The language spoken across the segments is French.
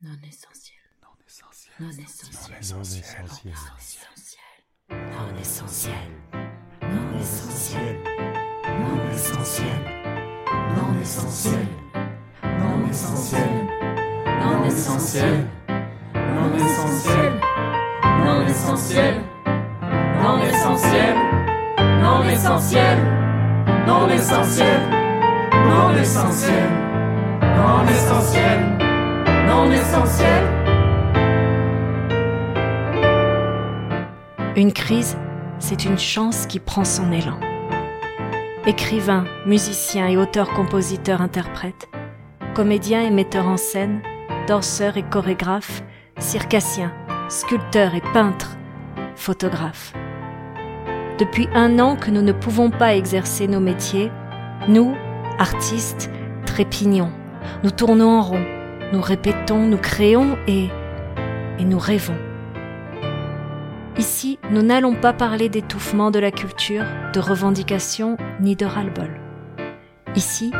Non essentiel. Non essentiel. Non essentiel. Non essentiel. Non essentiel. Non essentiel. Non essentiel. Non essentiel. Non essentiel. Non essentiel. Non essentiel. Non essentiel. Non essentiel. Non essentiel. Non essentiel. Non essentiel. Non essentiel. Essentiel. Une crise, c'est une chance qui prend son élan. Écrivains, musiciens et auteurs-compositeurs interprètes, comédiens et metteurs en scène, danseurs et chorégraphes, circassiens, sculpteurs et peintres, photographes. Depuis un an que nous ne pouvons pas exercer nos métiers, nous, artistes, trépignons, nous tournons en rond, nous répétons, nous créons et, et nous rêvons. Ici, nous n'allons pas parler d'étouffement de la culture, de revendication ni de ras-le-bol. Ici,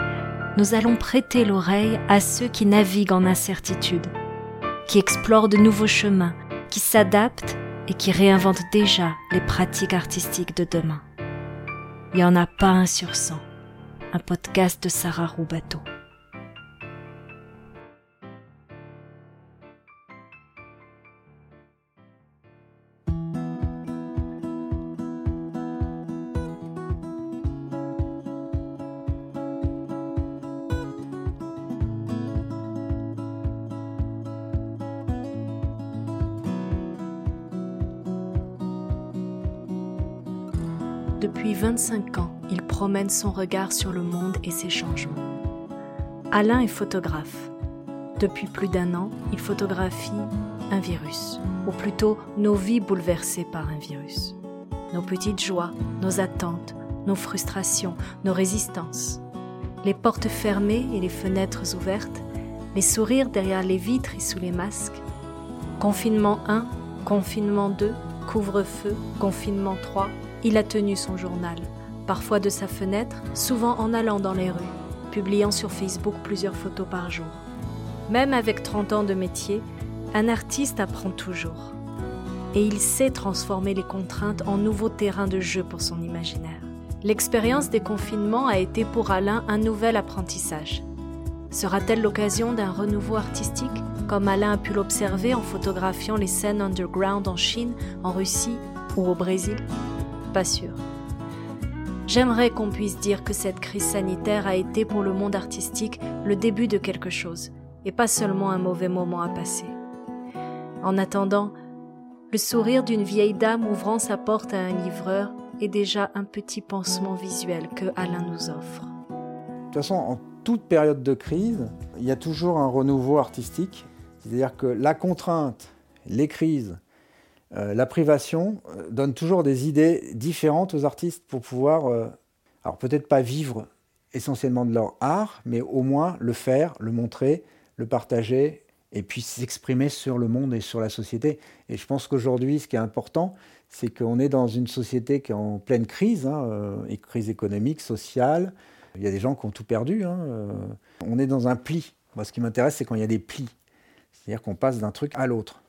nous allons prêter l'oreille à ceux qui naviguent en incertitude, qui explorent de nouveaux chemins, qui s'adaptent et qui réinventent déjà les pratiques artistiques de demain. Il n'y en a pas un sur cent. Un podcast de Sarah Roubateau. Depuis 25 ans, il promène son regard sur le monde et ses changements. Alain est photographe. Depuis plus d'un an, il photographie un virus, ou plutôt nos vies bouleversées par un virus. Nos petites joies, nos attentes, nos frustrations, nos résistances. Les portes fermées et les fenêtres ouvertes, les sourires derrière les vitres et sous les masques. Confinement 1, confinement 2, couvre-feu, confinement 3, il a tenu son journal, parfois de sa fenêtre, souvent en allant dans les rues, publiant sur Facebook plusieurs photos par jour. Même avec 30 ans de métier, un artiste apprend toujours. Et il sait transformer les contraintes en nouveaux terrains de jeu pour son imaginaire. L'expérience des confinements a été pour Alain un nouvel apprentissage. Sera-t-elle l'occasion d'un renouveau artistique, comme Alain a pu l'observer en photographiant les scènes underground en Chine, en Russie ou au Brésil? J'aimerais qu'on puisse dire que cette crise sanitaire a été pour le monde artistique le début de quelque chose, et pas seulement un mauvais moment à passer. En attendant, le sourire d'une vieille dame ouvrant sa porte à un livreur est déjà un petit pansement visuel que Alain nous offre. De toute façon, en toute période de crise, il y a toujours un renouveau artistique. C'est-à-dire que la contrainte, les crises, euh, la privation euh, donnent toujours des idées différentes aux artistes pour pouvoir, euh, alors peut-être pas vivre essentiellement de leur art, mais au moins le faire, le montrer, le partager et puis s'exprimer sur le monde et sur la société. Et je pense qu'aujourd'hui, ce qui est important, c'est qu'on est dans une société qui est en pleine crise, hein, crise économique, sociale. Il y a des gens qui ont tout perdu. Hein. On est dans un pli. Moi, ce qui m'intéresse, c'est quand il y a des plis. C'est-à-dire qu'on passe d'un truc à l'autre.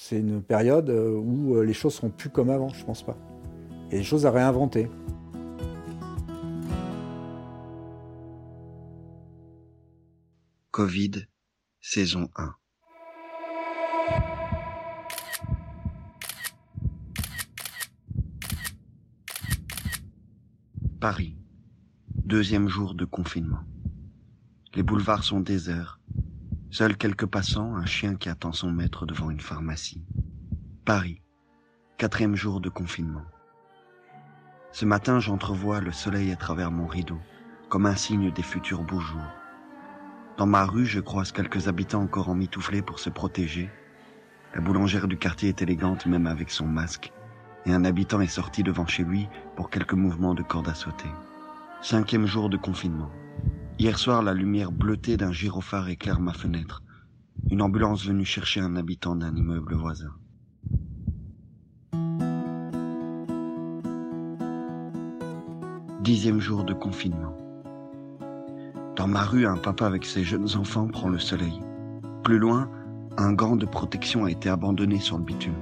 C'est une période euh, où les choses seront plus comme avant, je pense pas. Il y a des choses à réinventer. Covid, saison 1. Paris, deuxième jour de confinement. Les boulevards sont déserts. Seuls quelques passants, un chien qui attend son maître devant une pharmacie. Paris, quatrième jour de confinement. Ce matin, j'entrevois le soleil à travers mon rideau, comme un signe des futurs beaux jours. Dans ma rue, je croise quelques habitants encore emmitouflés pour se protéger. La boulangère du quartier est élégante même avec son masque, et un habitant est sorti devant chez lui pour quelques mouvements de corde à sauter. Cinquième jour de confinement. Hier soir, la lumière bleutée d'un gyrophare éclaire ma fenêtre. Une ambulance venue chercher un habitant d'un immeuble voisin. Dixième jour de confinement. Dans ma rue, un papa avec ses jeunes enfants prend le soleil. Plus loin, un gant de protection a été abandonné sur le bitume.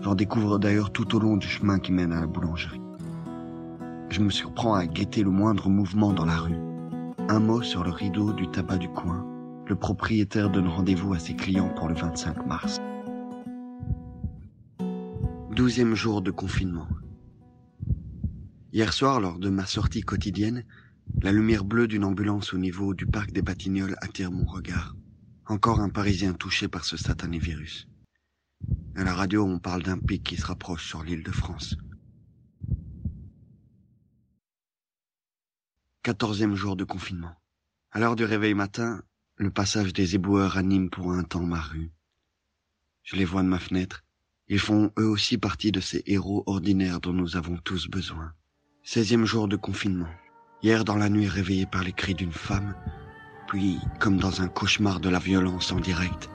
J'en découvre d'ailleurs tout au long du chemin qui mène à la boulangerie. Je me surprends à guetter le moindre mouvement dans la rue. Un mot sur le rideau du tabac du coin. Le propriétaire donne rendez-vous à ses clients pour le 25 mars. Douzième jour de confinement. Hier soir, lors de ma sortie quotidienne, la lumière bleue d'une ambulance au niveau du parc des Batignolles attire mon regard. Encore un Parisien touché par ce satané virus. À la radio, on parle d'un pic qui se rapproche sur l'île de France. Quatorzième jour de confinement. À l'heure du réveil matin, le passage des éboueurs anime pour un temps ma rue. Je les vois de ma fenêtre. Ils font eux aussi partie de ces héros ordinaires dont nous avons tous besoin. Seizième jour de confinement. Hier dans la nuit réveillé par les cris d'une femme, puis comme dans un cauchemar de la violence en direct.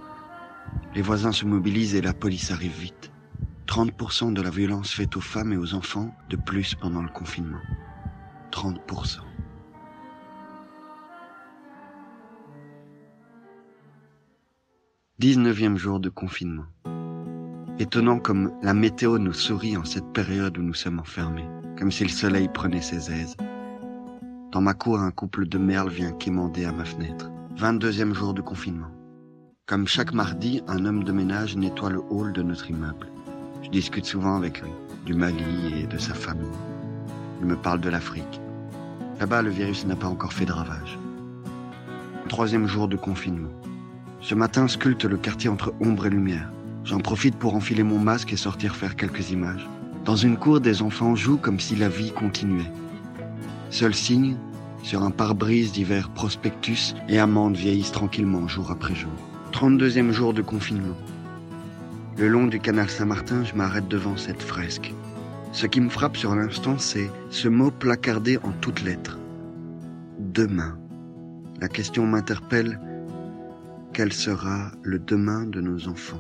Les voisins se mobilisent et la police arrive vite. 30% de la violence faite aux femmes et aux enfants de plus pendant le confinement. 30%. 19e jour de confinement. Étonnant comme la météo nous sourit en cette période où nous sommes enfermés, comme si le soleil prenait ses aises. Dans ma cour, un couple de merles vient quémander à ma fenêtre. 22e jour de confinement. Comme chaque mardi, un homme de ménage nettoie le hall de notre immeuble. Je discute souvent avec lui, du Mali et de sa famille. Il me parle de l'Afrique. Là-bas, le virus n'a pas encore fait de ravages. Troisième jour de confinement. Ce matin sculpte le quartier entre ombre et lumière. J'en profite pour enfiler mon masque et sortir faire quelques images. Dans une cour, des enfants jouent comme si la vie continuait. Seul signe, sur un pare-brise d'hiver prospectus et amandes vieillissent tranquillement jour après jour. 32e jour de confinement. Le long du canal Saint-Martin, je m'arrête devant cette fresque. Ce qui me frappe sur l'instant, c'est ce mot placardé en toutes lettres. Demain. La question m'interpelle quel sera le demain de nos enfants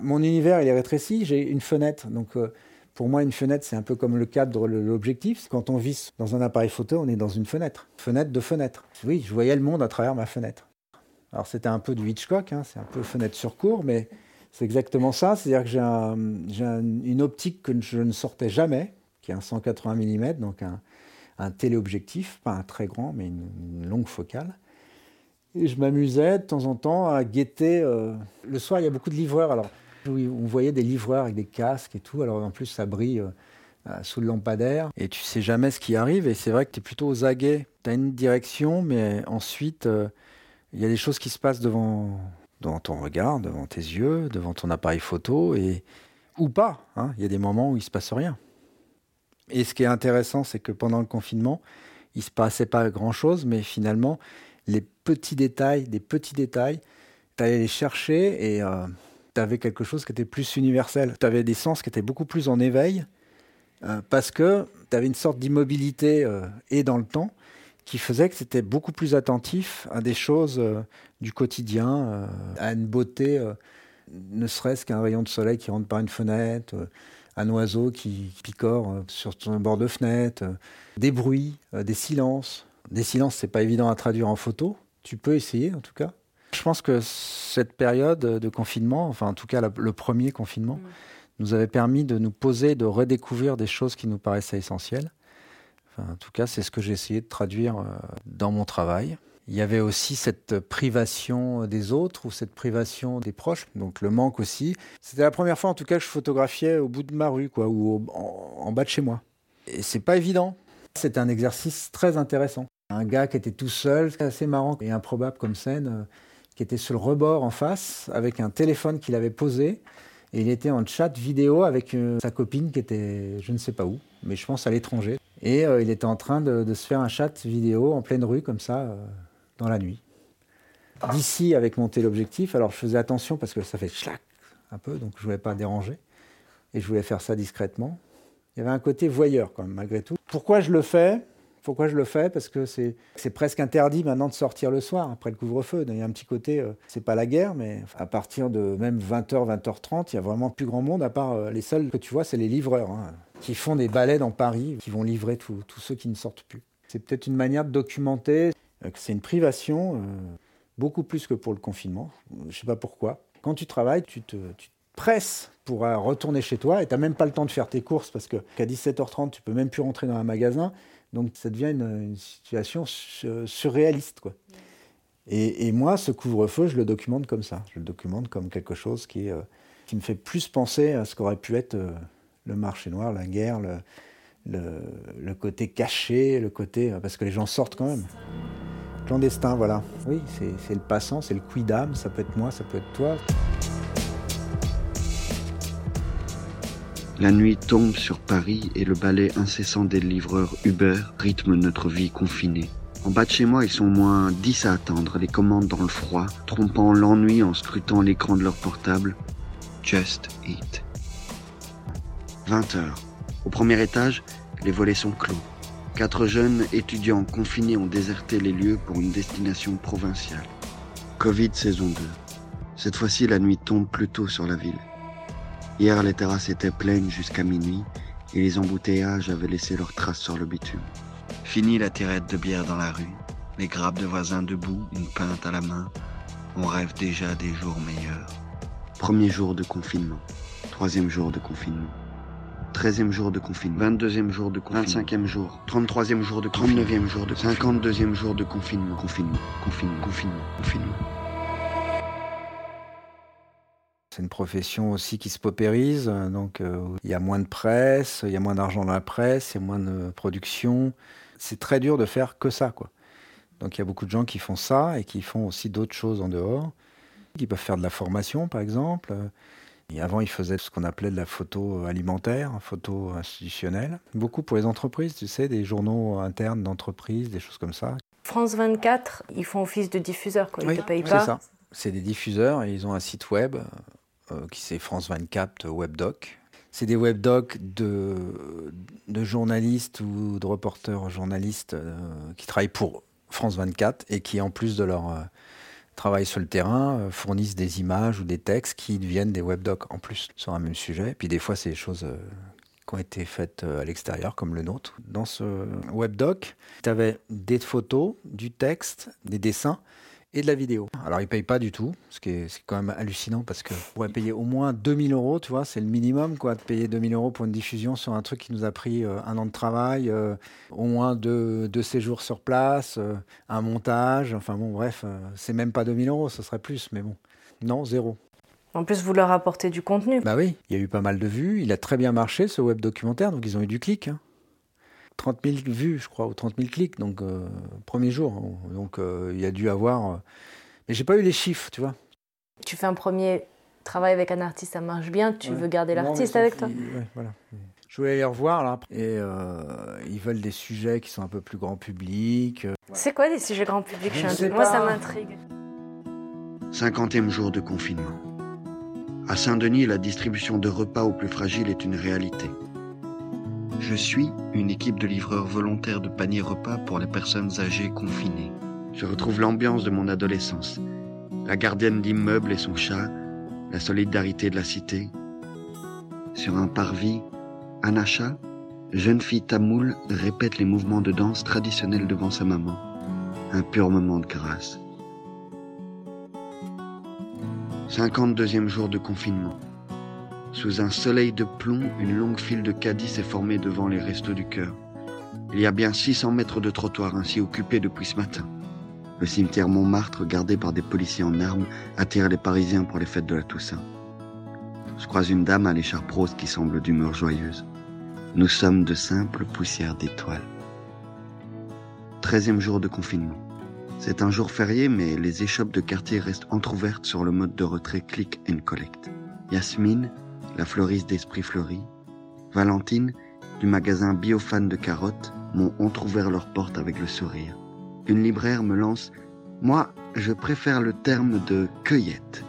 Mon univers, il est rétréci. J'ai une fenêtre. Donc, euh, pour moi, une fenêtre, c'est un peu comme le cadre, l'objectif. Quand on vit dans un appareil photo, on est dans une fenêtre. Fenêtre de fenêtre. Oui, je voyais le monde à travers ma fenêtre. Alors, c'était un peu du Hitchcock. Hein, c'est un peu fenêtre sur cours, mais c'est exactement ça. C'est-à-dire que j'ai une optique que je ne sortais jamais, qui est un 180 mm, donc un, un téléobjectif, pas un très grand, mais une, longue focale. Et je m'amusais de temps en temps à guetter. Euh, le soir, il y a beaucoup de livreurs. Alors, on voyait des livreurs avec des casques et tout. Alors, en plus, ça brille euh, euh, sous le lampadaire. Et tu sais jamais ce qui arrive. Et c'est vrai que tu es plutôt aux aguets. Tu as une direction, mais ensuite, il y a des choses qui se passent devant, devant ton regard, devant tes yeux, devant ton appareil photo. Et, ou pas. Hein. Il y a des moments où il ne se passe rien. Et ce qui est intéressant, c'est que pendant le confinement, il ne se passait pas grand-chose, mais finalement, les petits détails, des petits détails, tu allais les chercher et euh, tu avais quelque chose qui était plus universel. Tu avais des sens qui étaient beaucoup plus en éveil euh, parce que tu avais une sorte d'immobilité euh, et dans le temps qui faisait que c'était beaucoup plus attentif à des choses du quotidien, à une beauté, ne serait-ce qu'un rayon de soleil qui rentre par une fenêtre un oiseau qui picore euh, sur ton bord de fenêtre, euh, des bruits, euh, des silences. Des silences, c'est pas évident à traduire en photo. Tu peux essayer, en tout cas. Je pense que cette période de confinement, enfin en tout cas le premier confinement, mm. nous avait permis de nous poser, de redécouvrir des choses qui nous paraissaient essentielles. Enfin, en tout cas, c'est ce que j'ai essayé de traduire dans mon travail. Il y avait aussi cette privation des autres ou cette privation des proches, donc le manque aussi. C'était la première fois en tout cas que je photographiais au bout de ma rue, quoi, ou en, bas de chez moi. Et c'est pas évident. C'était un exercice très intéressant. Un gars qui était tout seul, assez marrant et improbable comme scène, euh, qui était sur le rebord en face, avec un téléphone qu'il avait posé, et il était en chat vidéo avec euh, sa copine qui était je ne sais pas où, mais je pense à l'étranger. Et euh, il était en train de, se faire un chat vidéo en pleine rue comme ça dans la nuit. D'ici, avec mon téléobjectif, alors je faisais attention parce que ça fait chlac un peu, donc je voulais pas déranger. Et je voulais faire ça discrètement. Il y avait un côté voyeur quand même, malgré tout. Pourquoi je le fais? Pourquoi je le fais? Parce que c'est presque interdit maintenant de sortir le soir, après le couvre-feu. Il y a un petit côté, euh, c'est pas la guerre, mais à partir de même 20h, 20h30, il y a vraiment plus grand monde, à part euh, les seuls que tu vois, c'est les livreurs, hein, qui font des balais dans Paris, qui vont livrer tous ceux qui ne sortent plus. C'est peut-être une manière de documenter c'est une privation, euh, beaucoup plus que pour le confinement. Je ne sais pas pourquoi. Quand tu travailles, tu te, presses pour euh, retourner chez toi et tu n'as même pas le temps de faire tes courses parce qu'à 17h30, tu peux même plus rentrer dans un magasin. Donc ça devient une, situation su- surréaliste. Quoi. Et, moi, ce couvre-feu, je le documente comme ça. Je le documente comme quelque chose qui, euh, me fait plus penser à ce qu'aurait pu être euh, le marché noir, la guerre, le, le, côté caché, le côté... euh, Parce que les gens sortent quand même. Clandestin, voilà. Oui, c'est le passant, c'est le quidam, ça peut être moi, ça peut être toi. La nuit tombe sur Paris et le balai incessant des livreurs Uber rythme notre vie confinée. En bas de chez moi, ils sont au moins 10 à attendre, les commandes dans le froid, trompant l'ennui en scrutant l'écran de leur portable. Just eat. 20 heures. Au premier étage, les volets sont clos. Quatre jeunes étudiants confinés ont déserté les lieux pour une destination provinciale. Covid saison 2. Cette fois-ci, la nuit tombe plus tôt sur la ville. Hier, les terrasses étaient pleines jusqu'à minuit et les embouteillages avaient laissé leurs traces sur le bitume. Fini la tirette de bière dans la rue, les grappes de voisins debout, une pinte à la main. On rêve déjà des jours meilleurs. Premier jour de confinement. Troisième jour de confinement. Treizième jour de confinement. Vingt-deuxième jour de confinement. Vingt-cinquième jour. Trente-troisième jour de confinement. Trente-neuvième jour de confinement. Cinquante-deuxième jour de confinement. Confinement. Confinement. Confinement. Confinement. C'est une profession aussi qui se paupérise, euh, donc euh, il y a moins de presse, il y a moins d'argent dans la presse, il y a moins de production. C'est très dur de faire que ça, quoi. Donc il y a beaucoup de gens qui font ça et qui font aussi d'autres choses en dehors, qui peuvent faire de la formation, par exemple. Et avant, ils faisaient ce qu'on appelait de la photo alimentaire, photo institutionnelle. Beaucoup pour les entreprises, tu sais, des journaux internes d'entreprises, des choses comme ça. France 24, ils font office de diffuseur, quoi. Ils Oui, te payent c'est pas. ça. C'est des diffuseurs et ils ont un site web euh, qui c'est France 24 Webdoc. C'est des webdocs de, de journalistes ou de reporters journalistes euh, qui travaillent pour France 24 et qui, en plus de leur euh, travail sur le terrain, euh, fournissent des images ou des textes qui deviennent des webdocs en plus sur un même sujet. Puis des fois, c'est des choses euh, qui ont été faites euh, à l'extérieur, comme le nôtre. Dans ce webdoc, tu avais des photos, du texte, des dessins et de la vidéo. Alors, ils ne payent pas du tout, ce qui est, c'est quand même hallucinant parce que pourrait payer au moins 2000 euros, tu vois, c'est le minimum, quoi, de payer 2000 euros pour une diffusion sur un truc qui nous a pris euh, un an de travail, euh, au moins deux, deux séjours sur place, euh, un montage, enfin bon, bref, euh, c'est même pas 2000 euros, ce serait plus, mais bon. Non, zéro. En plus, vous leur apportez du contenu. Bah oui, il y a eu pas mal de vues, il a très bien marché ce web documentaire, donc ils ont eu du clic. hein. 30 000 vues, je crois, ou 30 000 clics, donc euh, premier jour. hein. Donc euh, il y a dû avoir. euh, Mais j'ai pas eu les chiffres, tu vois. Tu fais un premier travail avec un artiste, ça marche bien, tu Ouais. veux garder l'artiste avec toi. ouais, voilà. Je voulais les revoir là. après. Et euh, ils veulent des sujets qui sont un peu plus grand public. C'est quoi les sujets grand public? Je je Moi, ça m'intrigue. Cinquantième jour de confinement. À Saint-Denis, la distribution de repas aux plus fragiles est une réalité. Je suis une équipe de livreurs volontaires de paniers repas pour les personnes âgées confinées. Je retrouve l'ambiance de mon adolescence. La gardienne d'immeuble et son chat, la solidarité de la cité. Sur un parvis, Anacha, jeune fille tamoule, répète les mouvements de danse traditionnels devant sa maman. Un pur moment de grâce. 52e jour de confinement. Sous un soleil de plomb, une longue file de caddies s'est formée devant les restos du cœur. Il y a bien 600 mètres de trottoir ainsi occupés depuis ce matin. Le cimetière Montmartre, gardé par des policiers en armes, attire les Parisiens pour les fêtes de la Toussaint. Je croise une dame à l'écharpe rose qui semble d'humeur joyeuse. Nous sommes de simples poussières d'étoiles. 13e jour de confinement. C'est un jour férié, mais les échoppes de quartier restent entr'ouvertes sur le mode de retrait click and collect. Yasmine, la fleuriste d'Esprit Fleuri, Valentine, du magasin Biofan de carottes, m'ont entr'ouvert leurs portes avec le sourire. Une libraire me lance Moi, je préfère le terme de cueillette.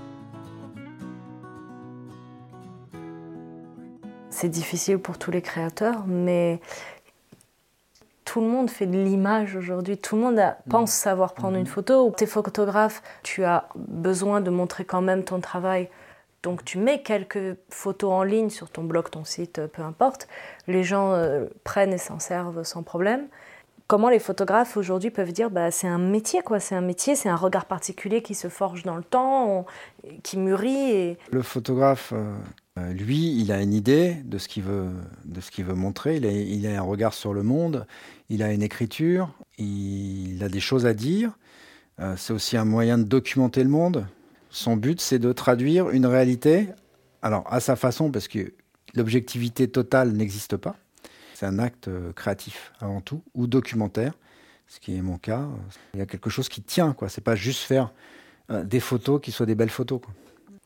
C'est difficile pour tous les créateurs, mais tout le monde fait de l'image aujourd'hui. Tout le monde a- pense savoir prendre une photo. Tu es photographe, tu as besoin de montrer quand même ton travail. Donc tu mets quelques photos en ligne sur ton blog, ton site, peu importe. Les gens euh, prennent et s'en servent sans problème. comment les photographes aujourd'hui peuvent dire bah, c'est un métier, quoi. C'est un métier, c'est un regard particulier qui se forge dans le temps, qui mûrit. Le photographe, euh, lui, il a une idée de ce qu'il veut, de ce qu'il veut montrer. Il a, un regard sur le monde, il a une écriture, il a des choses à dire. Euh, c'est aussi un moyen de documenter le monde. Son but, c'est de traduire une réalité, alors à sa façon, parce que l'objectivité totale n'existe pas. C'est un acte euh, créatif avant tout, ou documentaire, ce qui est mon cas. Il y a quelque chose qui tient, quoi. C'est pas juste faire euh, des photos qui soient des belles photos.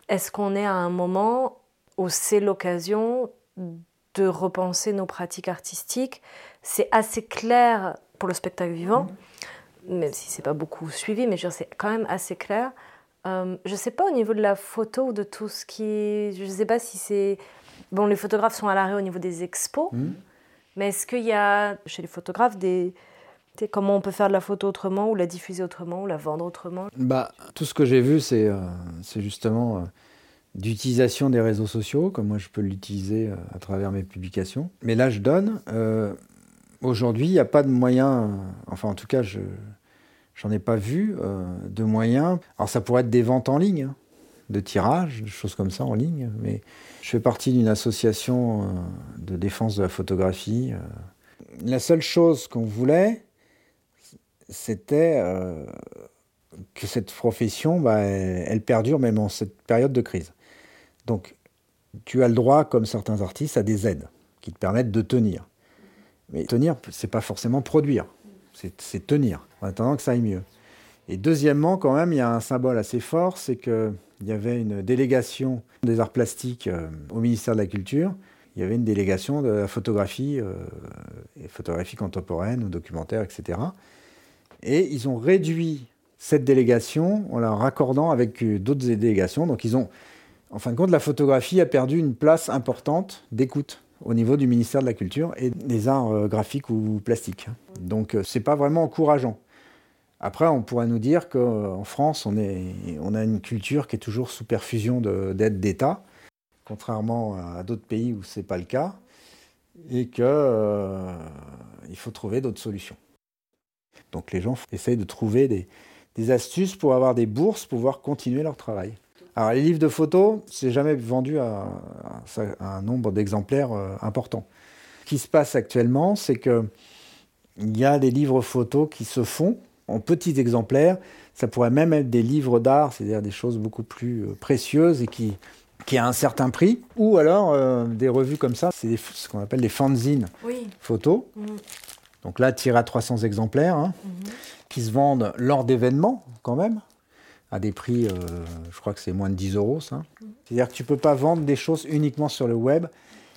Est-ce qu'on est à un moment où c'est l'occasion de repenser nos pratiques artistiques? C'est assez clair pour le spectacle vivant, mmh. même si c'est pas beaucoup suivi, mais c'est quand même assez clair. Euh, je sais pas au niveau de la photo ou de tout ce qui. Je sais pas si c'est. Bon, les photographes sont à l'arrêt au niveau des expos. Mmh. Mais est-ce qu'il y a chez les photographes des, comment on peut faire de la photo autrement ou la diffuser autrement ou la vendre autrement? Bah, Tout ce que j'ai vu, c'est euh, justement euh, d'utilisation des réseaux sociaux, comme moi je peux l'utiliser à travers mes publications. Mais là, je donne. Aujourd'hui, il n'y a pas de moyen, enfin en tout cas, je j'en ai pas vu de moyens. Alors ça pourrait être des ventes en ligne, hein, de tirage, des choses comme ça en ligne, mais je fais partie d'une association euh, de défense de la photographie. Euh. La seule chose qu'on voulait, c'était euh, que cette profession, bah, elle, perdure même en cette période de crise. Donc, tu as le droit, comme certains artistes, à des aides qui te permettent de tenir. Mais tenir, c'est pas forcément produire, c'est tenir, en attendant que ça aille mieux. Et deuxièmement, quand même, il y a un symbole assez fort, c'est que il y avait une délégation des arts plastiques euh, au ministère de la Culture. Il y avait une délégation de la photographie, euh, photographie contemporaine ou documentaire, etc. Et ils ont réduit cette délégation en la raccordant avec d'autres délégations. Donc ils ont, en fin de compte, la photographie a perdu une place importante d'écoute au niveau du ministère de la Culture et des arts euh, graphiques ou plastiques. Donc c'est pas vraiment encourageant. Après, on pourrait nous dire qu'en France, on, a une culture qui est toujours sous perfusion d'aides d'État, contrairement à d'autres pays où ce n'est pas le cas, et qu'il euh, faut trouver d'autres solutions. Donc les gens essayent de trouver des, astuces pour avoir des bourses, pour pouvoir continuer leur travail. Alors les livres de photos, c'est jamais vendu à, un nombre d'exemplaires euh, important. Ce qui se passe actuellement, c'est qu'il y a des livres photos qui se font en petits exemplaires. Ça pourrait même être des livres d'art, c'est-à-dire des choses beaucoup plus euh, précieuses et qui, qui a un certain prix. Ou alors euh, des revues comme ça, c'est ce qu'on appelle des fanzines photos. Mm. Donc là, tiré à 300 exemplaires, hein, mm-hmm. qui se vendent lors d'événements quand même, à des prix, euh, je crois que c'est moins de 10 euros ça. Mm. C'est-à-dire que tu ne peux pas vendre des choses uniquement sur le web.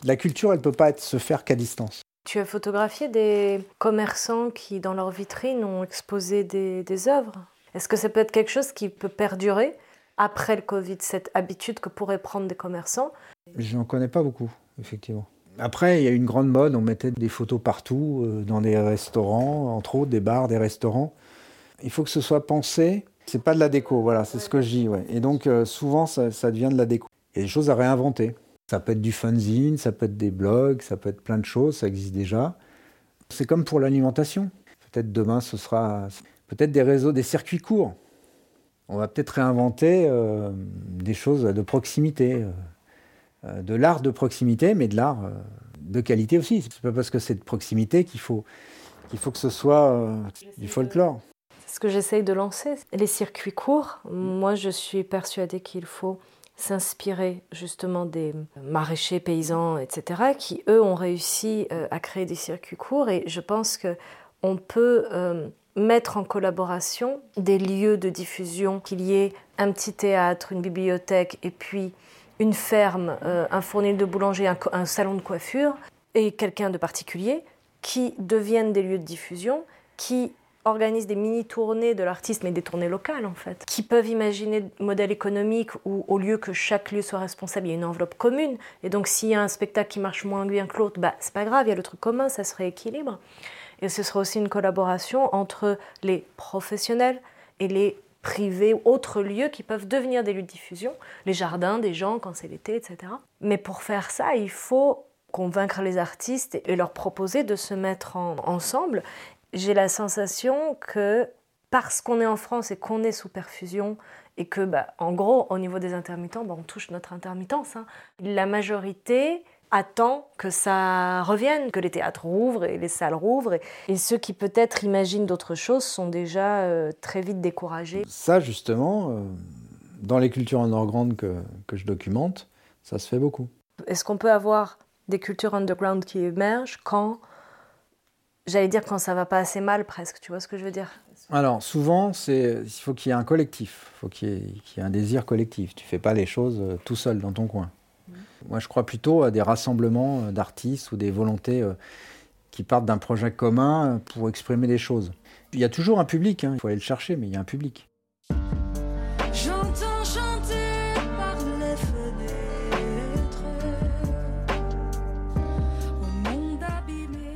La culture, elle ne peut pas être, se faire qu'à distance. Tu as photographié des commerçants qui, dans leur vitrine, ont exposé des, œuvres. Est-ce que ça peut être quelque chose qui peut perdurer après le Covid, cette habitude que pourraient prendre des commerçants? Je n'en connais pas beaucoup, effectivement. Après, il y a une grande mode, on mettait des photos partout, euh, dans des restaurants, entre autres, des bars, des restaurants. Il faut que ce soit pensé. C'est pas de la déco, voilà, c'est ce que je dis. Et donc, euh, souvent, ça, ça devient de la déco. Il y a des choses à réinventer. Ça peut être du fanzine, ça peut être des blogs, ça peut être plein de choses, ça existe déjà. C'est comme pour l'alimentation. Peut-être demain, ce sera peut-être des réseaux, des circuits courts. On va peut-être réinventer euh, des choses de proximité, euh, euh, de l'art de proximité, mais de l'art de qualité aussi. C'est pas parce que c'est de proximité qu'il faut, qu'il faut que ce soit du folklore. C'est ce que j'essaye de lancer. Les circuits courts, moi je suis persuadée qu'il faut s'inspirer justement des maraîchers, paysans, etc., qui eux ont réussi euh, à créer des circuits courts. Et je pense que on peut euh, mettre en collaboration des lieux de diffusion, qu'il y ait un petit théâtre, une bibliothèque, et puis une ferme, euh, un fournil de boulanger, un, un salon de coiffure, et quelqu'un de particulier, qui deviennent des lieux de diffusion, qui organisent des mini-tournées de l'artiste, mais des tournées locales en fait, qui peuvent imaginer des modèles économiques où au lieu que chaque lieu soit responsable, il y a une enveloppe commune. Et donc s'il y a un spectacle qui marche moins bien que l'autre, bah, c'est pas grave, il y a le truc commun, ça se rééquilibre. Et ce sera aussi une collaboration entre les professionnels et les privés, autres lieux qui peuvent devenir des lieux de diffusion, les jardins des gens quand c'est l'été, etc. Mais pour faire ça, il faut convaincre les artistes et leur proposer de se mettre ensemble j'ai la sensation que parce qu'on est en France et qu'on est sous perfusion, et que, bah, en gros, au niveau des intermittents, bah, on touche notre intermittence. Hein. La majorité attend que ça revienne, que les théâtres rouvrent et les salles rouvrent. Et, ceux qui peut-être imaginent d'autres choses sont déjà euh, très vite découragés. Ça, justement, euh, dans les cultures underground que, que je documente, ça se fait beaucoup. Est-ce qu'on peut avoir des cultures underground qui émergent quand, j'allais dire quand ça va pas assez mal presque, tu vois ce que je veux dire? Alors, souvent, il faut qu'il y ait un collectif, il faut qu'il y, ait un désir collectif. Tu fais pas les choses euh, tout seul dans ton coin. Mmh. Moi, je crois plutôt à des rassemblements euh, d'artistes ou des volontés euh, qui partent d'un projet commun pour exprimer des choses. Il y a toujours un public, hein. il faut aller le chercher, mais il y a un public.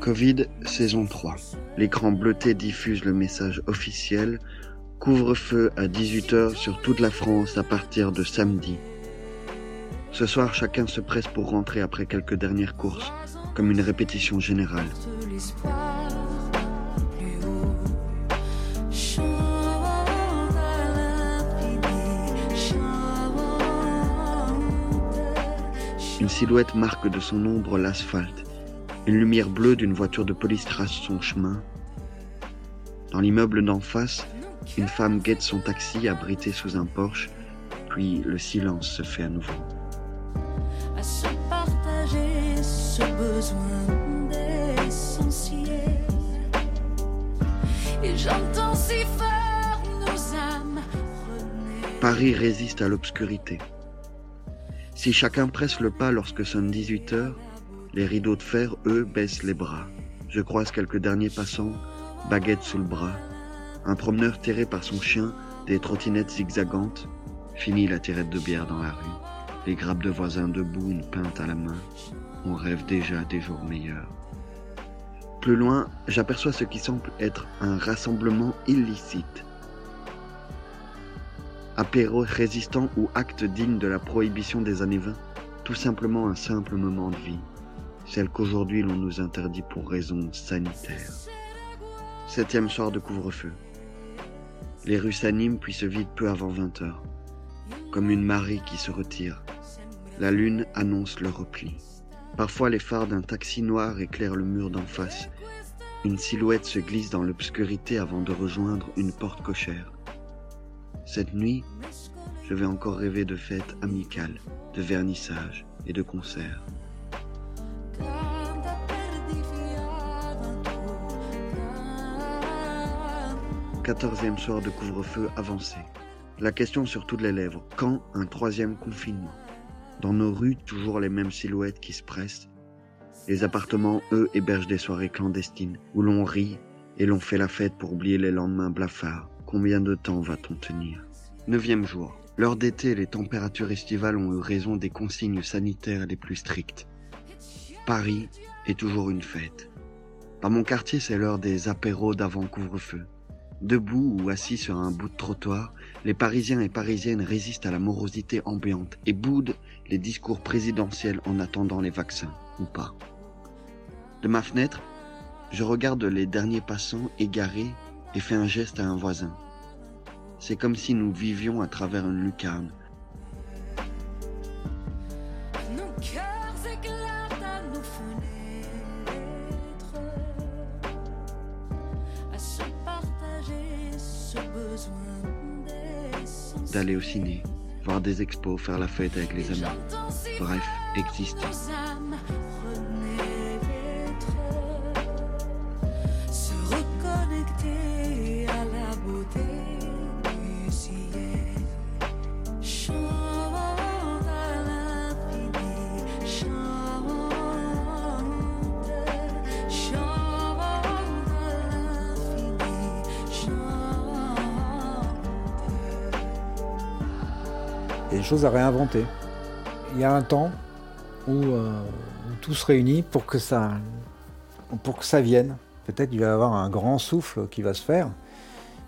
Covid, saison 3. L'écran bleuté diffuse le message officiel couvre-feu à 18h sur toute la France à partir de samedi. Ce soir, chacun se presse pour rentrer après quelques dernières courses, comme une répétition générale. Une silhouette marque de son ombre l'asphalte. Une lumière bleue d'une voiture de police trace son chemin. Dans l'immeuble d'en face, une femme guette son taxi abrité sous un porche, puis le silence se fait à nouveau. À se partager ce besoin essentiel. Et j'entends si fort nos âmes Paris résiste à l'obscurité. Si chacun presse le pas lorsque sonne 18 heures, les rideaux de fer, eux, baissent les bras. Je croise quelques derniers passants, baguette sous le bras. Un promeneur terré par son chien, des trottinettes zigzagantes. Fini la tirette de bière dans la rue. Les grappes de voisins debout, une pinte à la main. On rêve déjà des jours meilleurs. Plus loin, j'aperçois ce qui semble être un rassemblement illicite. Apéro résistant ou acte digne de la prohibition des années 20, tout simplement un simple moment de vie celle qu'aujourd'hui l'on nous interdit pour raisons sanitaires. Septième soir de couvre-feu. Les rues s'animent puis se vident peu avant 20 heures, comme une marée qui se retire. La lune annonce le repli. Parfois les phares d'un taxi noir éclairent le mur d'en face. Une silhouette se glisse dans l'obscurité avant de rejoindre une porte cochère. Cette nuit, je vais encore rêver de fêtes amicales, de vernissages et de concerts. Quatorzième soir de couvre-feu avancé. La question sur toutes les lèvres, quand un troisième confinement? Dans nos rues, toujours les mêmes silhouettes qui se pressent. Les appartements, eux, hébergent des soirées clandestines, où l'on rit et l'on fait la fête pour oublier les lendemains blafards. Combien de temps va-t-on tenir? Neuvième jour. L'heure d'été, les températures estivales ont eu raison des consignes sanitaires les plus strictes. Paris est toujours une fête. Dans mon quartier, c'est l'heure des apéros d'avant couvre-feu. Debout ou assis sur un bout de trottoir, les Parisiens et Parisiennes résistent à la morosité ambiante et boudent les discours présidentiels en attendant les vaccins, ou pas. De ma fenêtre, je regarde les derniers passants égarés et fais un geste à un voisin. C'est comme si nous vivions à travers une lucarne, d'aller au ciné, voir des expos, faire la fête avec les amis. Bref, exister. Choses à réinventer. Il y a un temps où, euh, tout se réunit pour que ça, pour que ça vienne. Peut-être qu'il va y avoir un grand souffle qui va se faire.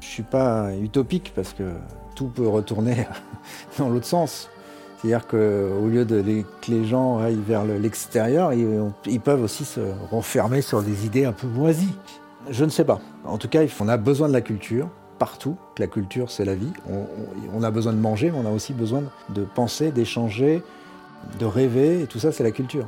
Je ne suis pas utopique parce que tout peut retourner dans l'autre sens. C'est-à-dire qu'au lieu de que les gens aillent vers l'extérieur, ils, ils, peuvent aussi se renfermer sur des idées un peu moisies. Je ne sais pas. En tout cas, on a besoin de la culture partout. La culture, c'est la vie. On, a besoin de manger, mais on a aussi besoin de penser, d'échanger, de rêver. Et tout ça, c'est la culture.